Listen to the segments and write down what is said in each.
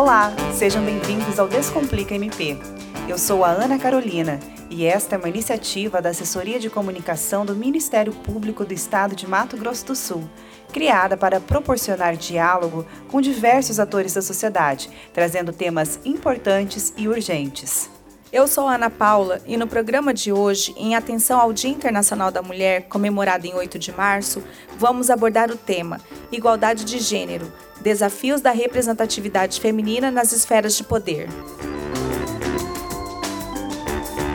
Olá, sejam bem-vindos ao Descomplica MP. Eu sou a Ana Carolina e esta é uma iniciativa da Assessoria de Comunicação do Ministério Público do Estado de Mato Grosso do Sul, criada para proporcionar diálogo com diversos atores da sociedade, trazendo temas importantes e urgentes. Eu sou Ana Paula e no programa de hoje, em atenção ao Dia Internacional da Mulher, comemorado em 8 de março, vamos abordar o tema Igualdade de Gênero Desafios da representatividade feminina nas esferas de poder.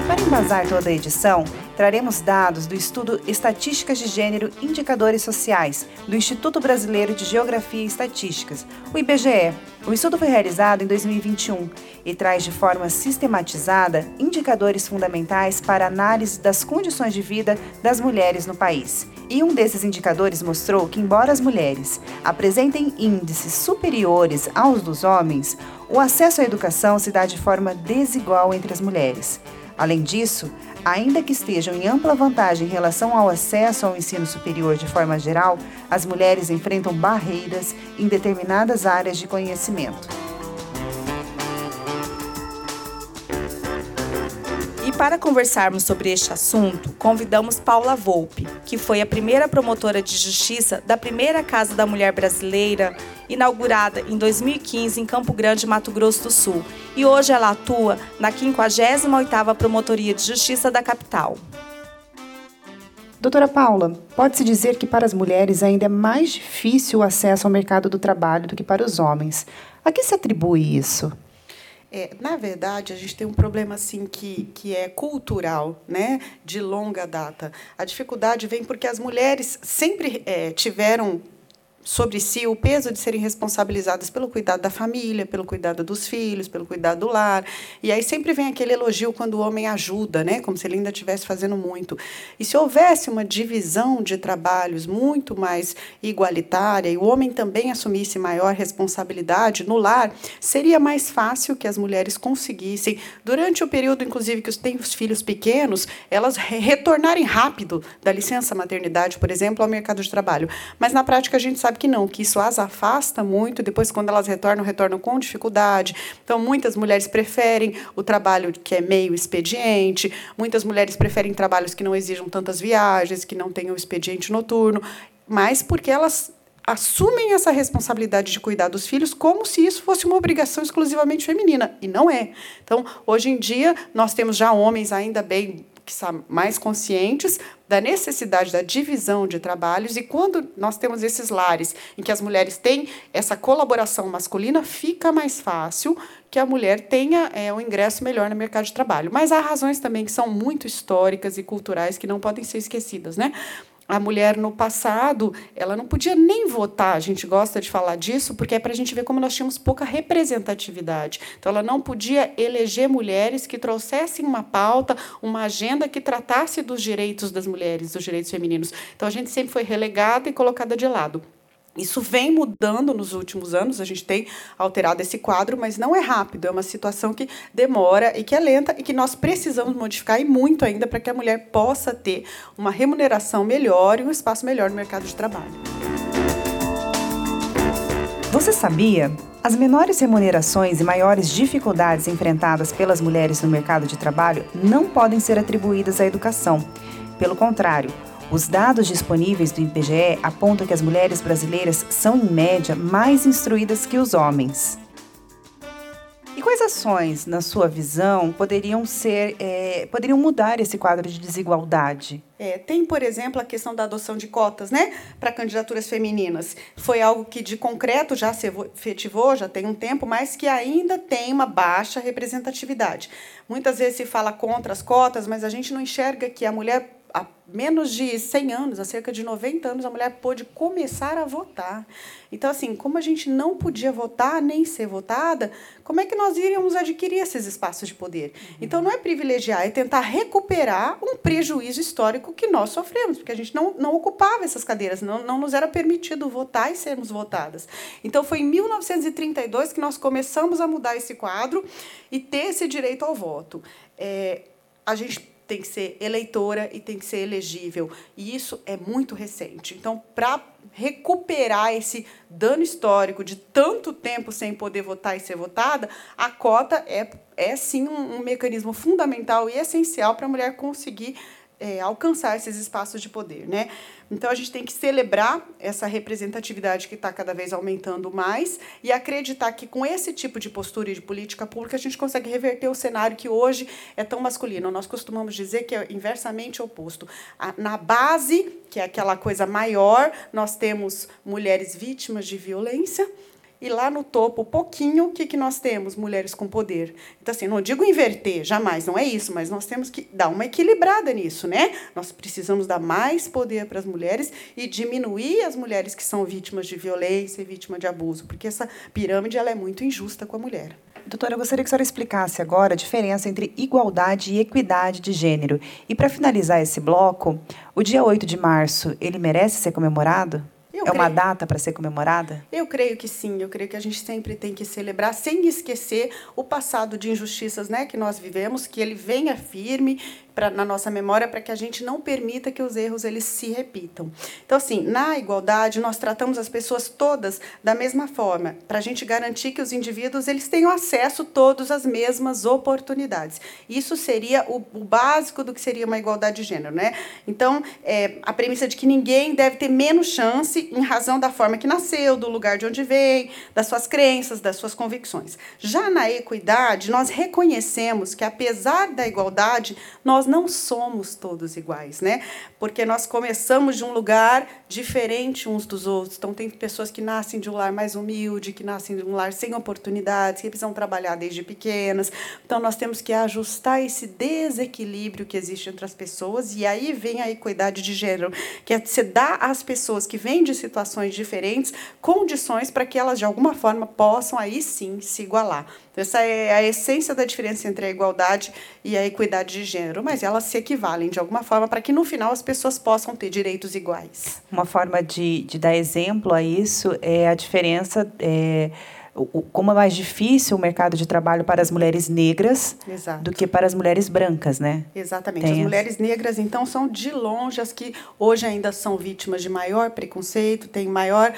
Para embasar toda a edição, traremos dados do estudo Estatísticas de Gênero Indicadores Sociais, do Instituto Brasileiro de Geografia e Estatísticas, o IBGE. O estudo foi realizado em 2021 e traz de forma sistematizada indicadores fundamentais para análise das condições de vida das mulheres no país. E um desses indicadores mostrou que, embora as mulheres apresentem índices superiores aos dos homens, o acesso à educação se dá de forma desigual entre as mulheres. Além disso, ainda que estejam em ampla vantagem em relação ao acesso ao ensino superior de forma geral, as mulheres enfrentam barreiras em determinadas áreas de conhecimento. Para conversarmos sobre este assunto, convidamos Paula Volpe, que foi a primeira promotora de justiça da primeira Casa da Mulher Brasileira, inaugurada em 2015 em Campo Grande, Mato Grosso do Sul. E hoje ela atua na 58ª Promotoria de Justiça da capital. Doutora Paula, pode-se dizer que para as mulheres ainda é mais difícil o acesso ao mercado do trabalho do que para os homens. A que se atribui isso? É, na verdade, a gente tem um problema assim que, que é cultural, né, de longa data. A dificuldade vem porque as mulheres sempre é, tiveram sobre si o peso de serem responsabilizadas pelo cuidado da família, pelo cuidado dos filhos, pelo cuidado do lar. E aí sempre vem aquele elogio quando o homem ajuda, né? como se ele ainda estivesse fazendo muito. E se houvesse uma divisão de trabalhos muito mais igualitária e o homem também assumisse maior responsabilidade no lar, seria mais fácil que as mulheres conseguissem, durante o período, inclusive, que têm os filhos pequenos, elas retornarem rápido da licença maternidade, por exemplo, ao mercado de trabalho. Mas na prática a gente sabe sabe que não, que isso as afasta muito, depois quando elas retornam, retornam com dificuldade. Então, muitas mulheres preferem o trabalho que é meio expediente, muitas mulheres preferem trabalhos que não exijam tantas viagens, que não tenham expediente noturno, mas porque elas assumem essa responsabilidade de cuidar dos filhos como se isso fosse uma obrigação exclusivamente feminina, e não é. Então, hoje em dia, nós temos já homens ainda bem que são mais conscientes da necessidade da divisão de trabalhos e quando nós temos esses lares em que as mulheres têm essa colaboração masculina, fica mais fácil que a mulher tenha é, um ingresso melhor no mercado de trabalho. Mas há razões também que são muito históricas e culturais que não podem ser esquecidas, né? A mulher no passado, ela não podia nem votar. A gente gosta de falar disso porque é para a gente ver como nós tínhamos pouca representatividade. Então, ela não podia eleger mulheres que trouxessem uma pauta, uma agenda que tratasse dos direitos das mulheres, dos direitos femininos. Então, a gente sempre foi relegada e colocada de lado. Isso vem mudando nos últimos anos, a gente tem alterado esse quadro, mas não é rápido, é uma situação que demora e que é lenta e que nós precisamos modificar e muito ainda para que a mulher possa ter uma remuneração melhor e um espaço melhor no mercado de trabalho. Você sabia? As menores remunerações e maiores dificuldades enfrentadas pelas mulheres no mercado de trabalho não podem ser atribuídas à educação. Pelo contrário, os dados disponíveis do IBGE apontam que as mulheres brasileiras são, em média, mais instruídas que os homens. E quais ações, na sua visão, poderiam ser, é, poderiam mudar esse quadro de desigualdade? É, tem, por exemplo, a questão da adoção de cotas, né, para candidaturas femininas. Foi algo que de concreto já se efetivou, já tem um tempo, mas que ainda tem uma baixa representatividade. Muitas vezes se fala contra as cotas, mas a gente não enxerga que a mulher há menos de 100 anos, há cerca de 90 anos, a mulher pôde começar a votar. Então, assim, como a gente não podia votar nem ser votada, como é que nós iríamos adquirir esses espaços de poder? Uhum. Então, não é privilegiar, é tentar recuperar um prejuízo histórico que nós sofremos, porque a gente não, não ocupava essas cadeiras, não, não nos era permitido votar e sermos votadas. Então, foi em 1932 que nós começamos a mudar esse quadro e ter esse direito ao voto. É, a gente tem que ser eleitora e tem que ser elegível. E isso é muito recente. Então, para recuperar esse dano histórico de tanto tempo sem poder votar e ser votada, a cota é, é sim um, um mecanismo fundamental e essencial para a mulher conseguir é, alcançar esses espaços de poder, né? Então a gente tem que celebrar essa representatividade que está cada vez aumentando mais e acreditar que com esse tipo de postura e de política pública a gente consegue reverter o cenário que hoje é tão masculino. Nós costumamos dizer que é inversamente oposto. Na base, que é aquela coisa maior, nós temos mulheres vítimas de violência e lá no topo, pouquinho, o que, que nós temos? Mulheres com poder. Então, assim, não digo inverter, jamais, não é isso, mas nós temos que dar uma equilibrada nisso, né? Nós precisamos dar mais poder para as mulheres e diminuir as mulheres que são vítimas de violência e vítimas de abuso, porque essa pirâmide ela é muito injusta com a mulher. Doutora, eu gostaria que a senhora explicasse agora a diferença entre igualdade e equidade de gênero. E para finalizar esse bloco, o dia 8 de março, ele merece ser comemorado? Eu é creio. uma data para ser comemorada? Eu creio que sim. Eu creio que a gente sempre tem que celebrar sem esquecer o passado de injustiças né, que nós vivemos, que ele venha firme pra, na nossa memória para que a gente não permita que os erros eles se repitam. Então, assim, na igualdade, nós tratamos as pessoas todas da mesma forma, para a gente garantir que os indivíduos eles tenham acesso todos às mesmas oportunidades. Isso seria o, o básico do que seria uma igualdade de gênero. Né? Então, é, a premissa de que ninguém deve ter menos chance em razão da forma que nasceu, do lugar de onde vem, das suas crenças, das suas convicções. Já na equidade, nós reconhecemos que, apesar da igualdade, nós nós não somos todos iguais, né? Porque nós começamos de um lugar diferente uns dos outros. Então, tem pessoas que nascem de um lar mais humilde, que nascem de um lar sem oportunidades, que precisam trabalhar desde pequenas. Então, nós temos que ajustar esse desequilíbrio que existe entre as pessoas, e aí vem a equidade de gênero, que é você dar às pessoas que vêm de situações diferentes condições para que elas, de alguma forma, possam aí sim se igualar. Essa é a essência da diferença entre a igualdade e a equidade de gênero, mas elas se equivalem de alguma forma para que no final as pessoas possam ter direitos iguais. Uma forma de, de dar exemplo a isso é a diferença. É, como é mais difícil o mercado de trabalho para as mulheres negras Exato. do que para as mulheres brancas, né? Exatamente. Tem as mulheres negras, então, são de longe as que hoje ainda são vítimas de maior preconceito, têm maior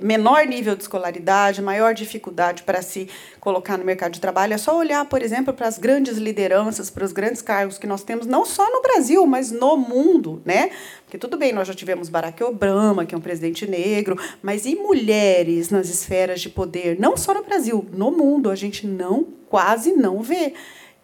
menor nível de escolaridade, maior dificuldade para se colocar no mercado de trabalho. É só olhar, por exemplo, para as grandes lideranças, para os grandes cargos que nós temos, não só no Brasil, mas no mundo, né? Porque tudo bem, nós já tivemos Barack Obama, que é um presidente negro, mas e mulheres nas esferas de poder, não só no Brasil, no mundo, a gente não, quase não vê.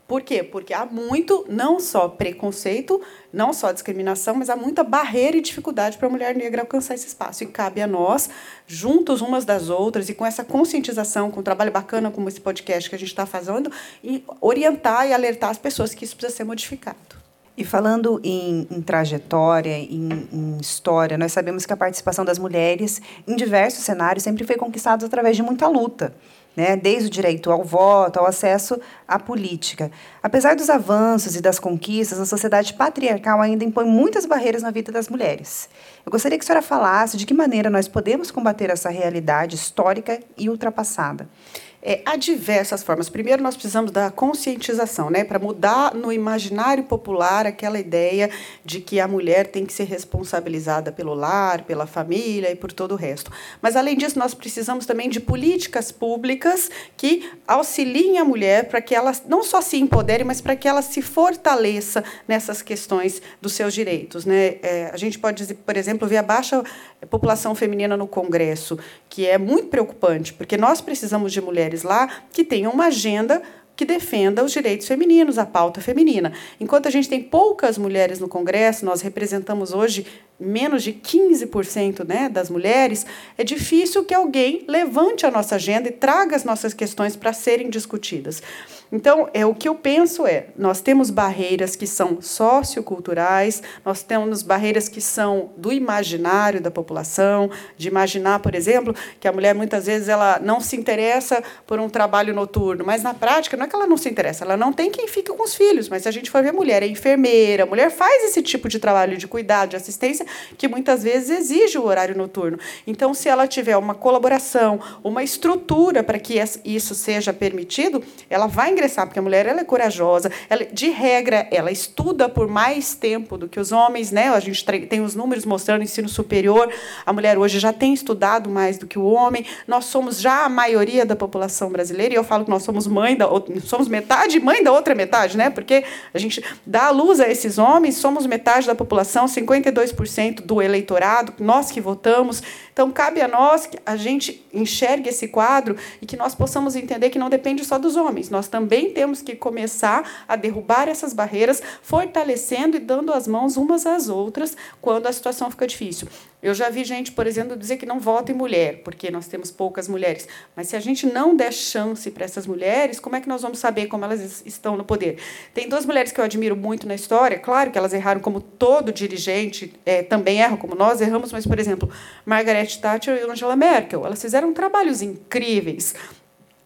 Por quê? Porque há muito, não só preconceito, não só discriminação, mas há muita barreira e dificuldade para a mulher negra alcançar esse espaço. E cabe a nós, juntos umas das outras, e com essa conscientização, com um trabalho bacana como esse podcast que a gente está fazendo, e orientar e alertar as pessoas que isso precisa ser modificado. E falando em, em trajetória, em, em, história, nós sabemos que a participação das mulheres em diversos cenários sempre foi conquistada através de muita luta né, desde o direito ao voto, ao acesso à política. Apesar dos avanços e das conquistas, a sociedade patriarcal ainda impõe muitas barreiras na vida das mulheres. Eu gostaria que a senhora falasse de que maneira nós podemos combater essa realidade histórica e ultrapassada. É, há diversas formas. Primeiro, nós precisamos da conscientização, né, para mudar no imaginário popular aquela ideia de que a mulher tem que ser responsabilizada pelo lar, pela família e por todo o resto. Mas, além disso, nós precisamos também de políticas públicas que auxiliem a mulher para que ela não só se empodere, mas para que ela se fortaleça nessas questões dos seus direitos. Né? É, a gente pode, por exemplo, ver a baixa população feminina no Congresso, que é muito preocupante, porque nós precisamos de mulheres mulheres lá que tenham uma agenda que defenda os direitos femininos, a pauta feminina. Enquanto a gente tem poucas mulheres no Congresso, nós representamos hoje menos de 15% né, das mulheres, é difícil que alguém levante a nossa agenda e traga as nossas questões para serem discutidas. Então, é o que eu penso é, nós temos barreiras que são socioculturais, nós temos barreiras que são do imaginário da população, de imaginar, por exemplo, que a mulher muitas vezes ela não se interessa por um trabalho noturno, mas na prática não é que ela não se interessa, ela não tem quem fica com os filhos, mas se a gente for ver mulher é enfermeira, a mulher faz esse tipo de trabalho de cuidado, de assistência, que muitas vezes exige o horário noturno. Então, se ela tiver uma colaboração, uma estrutura para que isso seja permitido, ela vai ingressar, porque a mulher ela é corajosa, ela, de regra, ela estuda por mais tempo do que os homens, né? A gente tem os números mostrando ensino superior, a mulher hoje já tem estudado mais do que o homem. Nós somos já a maioria da população brasileira, e eu falo que nós somos mãe da somos metade mãe da outra metade, né? Porque a gente dá luz a esses homens, somos metade da população, 52% do eleitorado, nós que votamos. Então cabe a nós que a gente enxergue esse quadro e que nós possamos entender que não depende só dos homens. Nós também temos que começar a derrubar essas barreiras, fortalecendo e dando as mãos umas às outras quando a situação fica difícil. Eu já vi gente, por exemplo, dizer que não vota em mulher, porque nós temos poucas mulheres. Mas se a gente não der chance para essas mulheres, como é que nós vamos saber como elas estão no poder? Tem duas mulheres que eu admiro muito na história, claro que elas erraram como todo dirigente é, também erra, como nós erramos, mas, por exemplo, Margaret Thatcher e Angela Merkel, elas fizeram trabalhos incríveis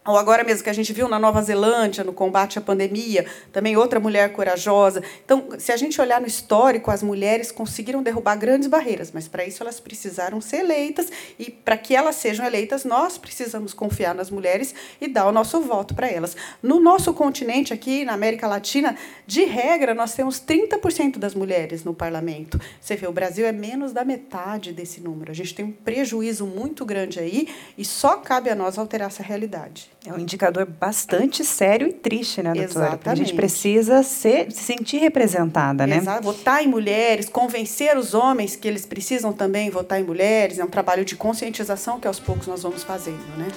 ou agora mesmo que a gente viu na Nova Zelândia, no combate à pandemia, também outra mulher corajosa. Então, se a gente olhar no histórico, as mulheres conseguiram derrubar grandes barreiras, mas para isso elas precisaram ser eleitas, e para que elas sejam eleitas, nós precisamos confiar nas mulheres e dar o nosso voto para elas. No nosso continente, aqui na América Latina, de regra, nós temos 30% das mulheres no parlamento. Você vê, o Brasil é menos da metade desse número. A gente tem um prejuízo muito grande aí, e só cabe a nós alterar essa realidade. É um indicador bastante sério e triste, né, doutora? Exatamente. A gente precisa ser, se sentir representada, né? Exato. Votar em mulheres, convencer os homens que eles precisam também votar em mulheres, é um trabalho de conscientização que aos poucos nós vamos fazendo, né?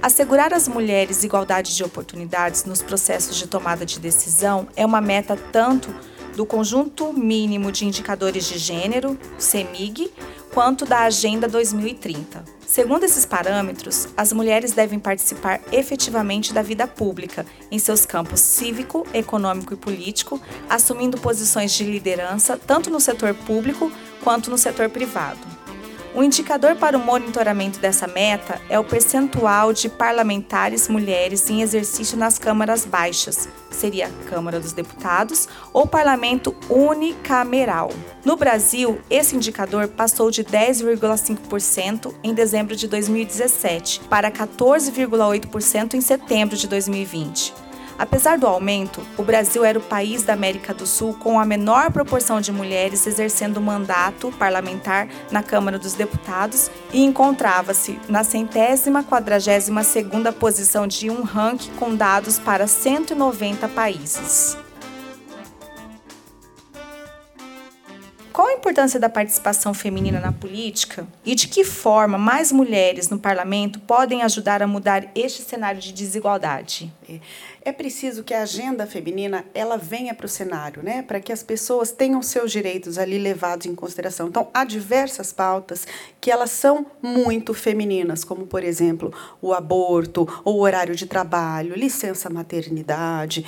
Assegurar às mulheres igualdade de oportunidades nos processos de tomada de decisão é uma meta tanto do Conjunto Mínimo de Indicadores de Gênero, CEMIG, quanto da Agenda 2030. Segundo esses parâmetros, as mulheres devem participar efetivamente da vida pública, em seus campos cívico, econômico e político, assumindo posições de liderança tanto no setor público quanto no setor privado. O indicador para o monitoramento dessa meta é o percentual de parlamentares mulheres em exercício nas câmaras baixas, seria a Câmara dos Deputados ou Parlamento unicameral. No Brasil, esse indicador passou de 10,5% em dezembro de 2017 para 14,8% em setembro de 2020. Apesar do aumento, o Brasil era o país da América do Sul com a menor proporção de mulheres exercendo mandato parlamentar na Câmara dos Deputados e encontrava-se na centésima quadragésima segunda posição de um ranking com dados para 190 países. Importância da participação feminina na política e de que forma mais mulheres no parlamento podem ajudar a mudar este cenário de desigualdade? É preciso que a agenda feminina ela venha para o cenário, né, para que as pessoas tenham seus direitos ali levados em consideração. Então, há diversas pautas que elas são muito femininas, como por exemplo, o aborto, o horário de trabalho, licença maternidade,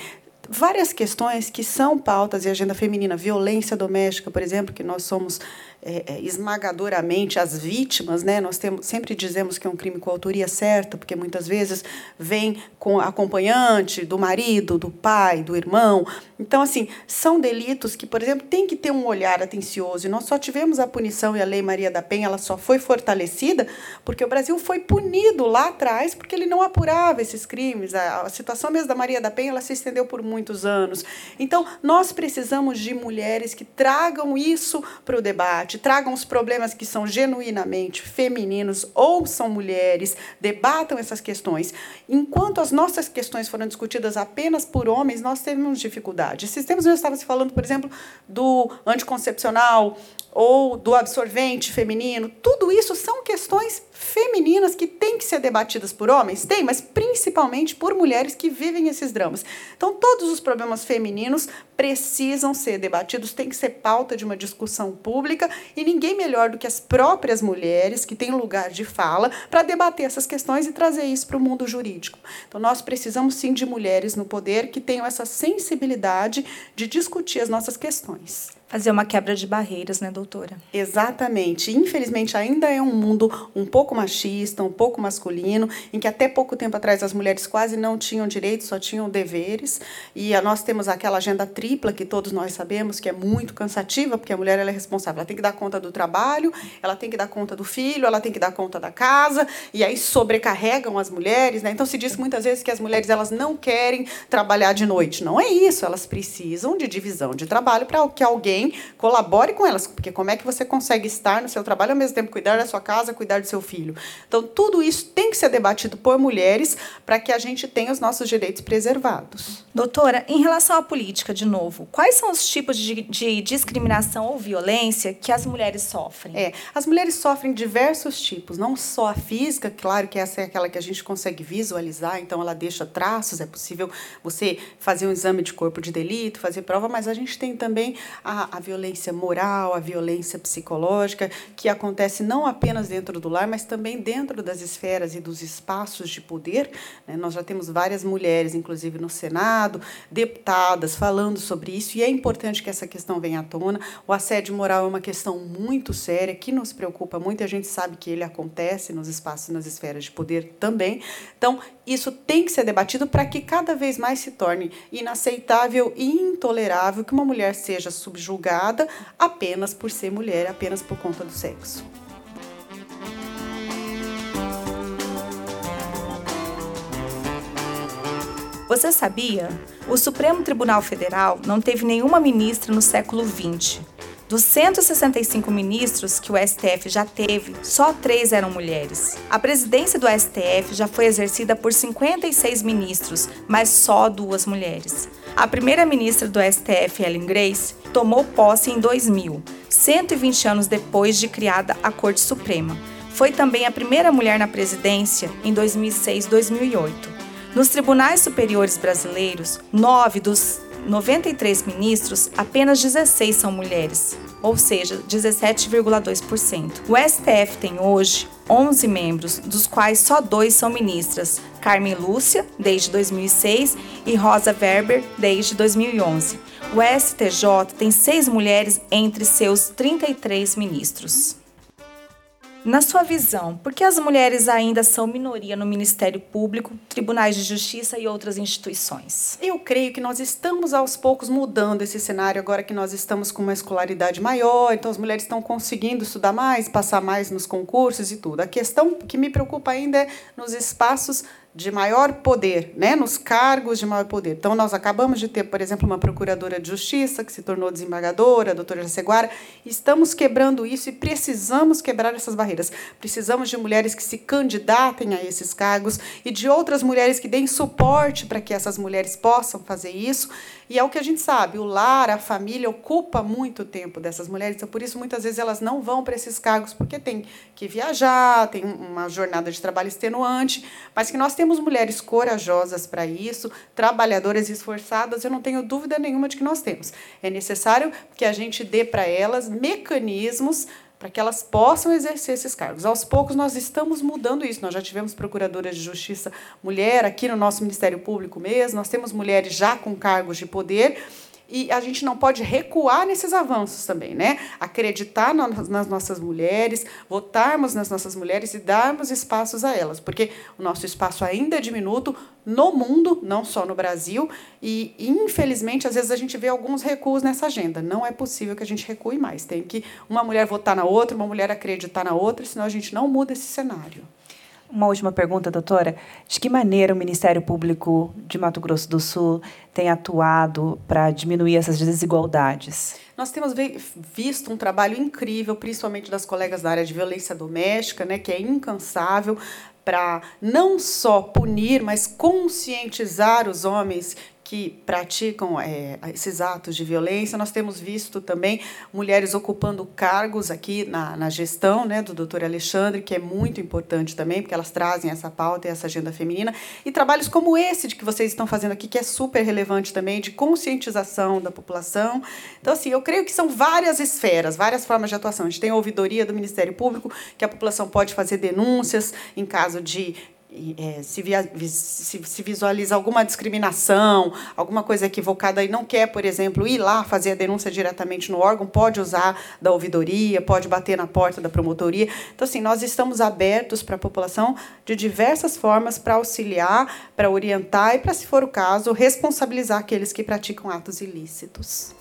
várias questões que são pautas e agenda feminina, violência doméstica, por exemplo, que nós somos é, é, esmagadoramente as vítimas, né? Nós temos, sempre dizemos que é um crime com autoria certa, porque muitas vezes vem com acompanhante do marido, do pai, do irmão. Então, assim, são delitos que, por exemplo, tem que ter um olhar atencioso. E nós só tivemos a punição e a Lei Maria da Penha, ela só foi fortalecida porque o Brasil foi punido lá atrás porque ele não apurava esses crimes. A, a situação mesmo da Maria da Penha, ela se estendeu por muitos anos. Então, nós precisamos de mulheres que tragam isso para o debate tragam os problemas que são genuinamente femininos ou são mulheres, debatam essas questões. Enquanto as nossas questões foram discutidas apenas por homens, nós temos dificuldade. Esses tempos eu estava se falando, por exemplo, do anticoncepcional ou do absorvente feminino. Tudo isso são questões femininas que têm que ser debatidas por homens? Tem, mas principalmente por mulheres que vivem esses dramas. Então, todos os problemas femininos precisam ser debatidos, tem que ser pauta de uma discussão pública e ninguém melhor do que as próprias mulheres que têm lugar de fala para debater essas questões e trazer isso para o mundo jurídico. Então, nós precisamos sim de mulheres no poder que tenham essa sensibilidade de discutir as nossas questões. Fazer uma quebra de barreiras, né, doutora? Exatamente. Infelizmente, ainda é um mundo um pouco machista, um pouco masculino, em que até pouco tempo atrás as mulheres quase não tinham direitos, só tinham deveres. E nós temos aquela agenda tripla que todos nós sabemos que é muito cansativa, porque a mulher ela é responsável. Ela tem que dar conta do trabalho, ela tem que dar conta do filho, ela tem que dar conta da casa, e aí sobrecarregam as mulheres. Né? Então, se diz muitas vezes que as mulheres elas não querem trabalhar de noite. Não é isso. Elas precisam de divisão de trabalho para que alguém colabore com elas, porque como é que você consegue estar no seu trabalho ao mesmo tempo cuidar da sua casa, cuidar do seu filho? Então, tudo isso tem que ser debatido por mulheres para que a gente tenha os nossos direitos preservados. Doutora, em relação à política, de novo, quais são os tipos de, de discriminação ou violência que as mulheres sofrem? É, as mulheres sofrem diversos tipos, não só a física, claro que essa é aquela que a gente consegue visualizar, então ela deixa traços, é possível você fazer um exame de corpo de delito, fazer prova, mas a gente tem também a, a, violência moral, a violência psicológica, que acontece não apenas dentro do lar, mas também dentro das esferas e dos espaços de poder. Né? Nós já temos várias mulheres, inclusive no Senado, deputadas, falando sobre isso, e é importante que essa questão venha à tona. O assédio moral é uma questão muito séria, que nos preocupa muito, a gente sabe que ele acontece nos espaços, nas esferas de poder também. Então, isso tem que ser debatido para que cada vez mais se torne inaceitável e intolerável que uma mulher seja subjugada apenas por ser mulher, apenas por conta do sexo. Você sabia? O Supremo Tribunal Federal não teve nenhuma ministra no século XX. Dos 165 ministros que o STF já teve, só três eram mulheres. A presidência do STF já foi exercida por 56 ministros, mas só duas mulheres. A primeira ministra do STF, Ellen Grace, tomou posse em 2000, 120 anos depois de criada a Corte Suprema. Foi também a primeira mulher na presidência em 2006-2008. Nos tribunais superiores brasileiros, nove dos 93 ministros, apenas 16 são mulheres, ou seja, 17,2%. O STF tem hoje 11 membros, dos quais só dois são ministras: Carmen Lúcia, desde 2006, e Rosa Weber, desde 2011. O STJ tem seis mulheres entre seus 33 ministros. Na sua visão, por que as mulheres ainda são minoria no Ministério Público, tribunais de justiça e outras instituições? Eu creio que nós estamos aos poucos mudando esse cenário agora que nós estamos com uma escolaridade maior, então as mulheres estão conseguindo estudar mais, passar mais nos concursos e tudo. A questão que me preocupa ainda é nos espaços de maior poder, né, nos cargos de maior poder. Então, nós acabamos de ter, por exemplo, uma procuradora de justiça que se tornou desembargadora, a doutora Jaceguara. Estamos quebrando isso e precisamos quebrar essas barreiras. Precisamos de mulheres que se candidatem a esses cargos e de outras mulheres que deem suporte para que essas mulheres possam fazer isso. E é o que a gente sabe, o lar, a família ocupa muito tempo dessas mulheres, então por isso muitas vezes elas não vão para esses cargos porque tem que viajar, tem uma jornada de trabalho extenuante, mas que nós temos mulheres corajosas para isso, trabalhadoras esforçadas, eu não tenho dúvida nenhuma de que nós temos. É necessário que a gente dê para elas mecanismos para que elas possam exercer esses cargos. Aos poucos nós estamos mudando isso. Nós já tivemos procuradoras de justiça mulher aqui no nosso Ministério Público mesmo, nós temos mulheres já com cargos de poder e a gente não pode recuar nesses avanços também, né? Acreditar nas nossas mulheres, votarmos nas nossas mulheres e darmos espaços a elas, porque o nosso espaço ainda é diminuto no mundo, não só no Brasil, e infelizmente às vezes a gente vê alguns recuos nessa agenda. Não é possível que a gente recue mais. Tem que uma mulher votar na outra, uma mulher acreditar na outra, senão a gente não muda esse cenário. Uma última pergunta, doutora. De que maneira o Ministério Público de Mato Grosso do Sul tem atuado para diminuir essas desigualdades? Nós temos visto um trabalho incrível, principalmente das colegas da área de violência doméstica, né, que é incansável para não só punir, mas conscientizar os homens que praticam é, esses atos de violência. Nós temos visto também mulheres ocupando cargos aqui na, na gestão né, do doutor Alexandre, que é muito importante também, porque elas trazem essa pauta e essa agenda feminina. E trabalhos como esse de que vocês estão fazendo aqui, que é super relevante também, de conscientização da população. Então, assim, eu creio que são várias esferas, várias formas de atuação. A gente tem a ouvidoria do Ministério Público, que a população pode fazer denúncias em caso de é, se, via, se, se, visualiza alguma discriminação, alguma coisa equivocada e não quer, por exemplo, ir lá fazer a denúncia diretamente no órgão, pode usar da ouvidoria, pode bater na porta da promotoria. Então, assim, nós estamos abertos para a população de diversas formas para auxiliar, para orientar e, para, se for o caso, responsabilizar aqueles que praticam atos ilícitos.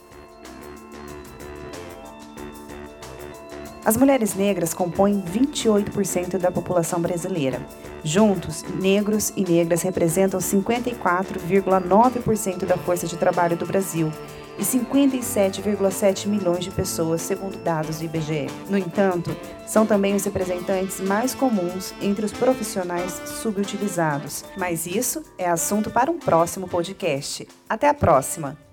As mulheres negras compõem 28% da população brasileira. Juntos, negros e negras representam 54,9% da força de trabalho do Brasil e 57,7 milhões de pessoas, segundo dados do IBGE. No entanto, são também os representantes mais comuns entre os profissionais subutilizados. Mas isso é assunto para um próximo podcast. Até a próxima!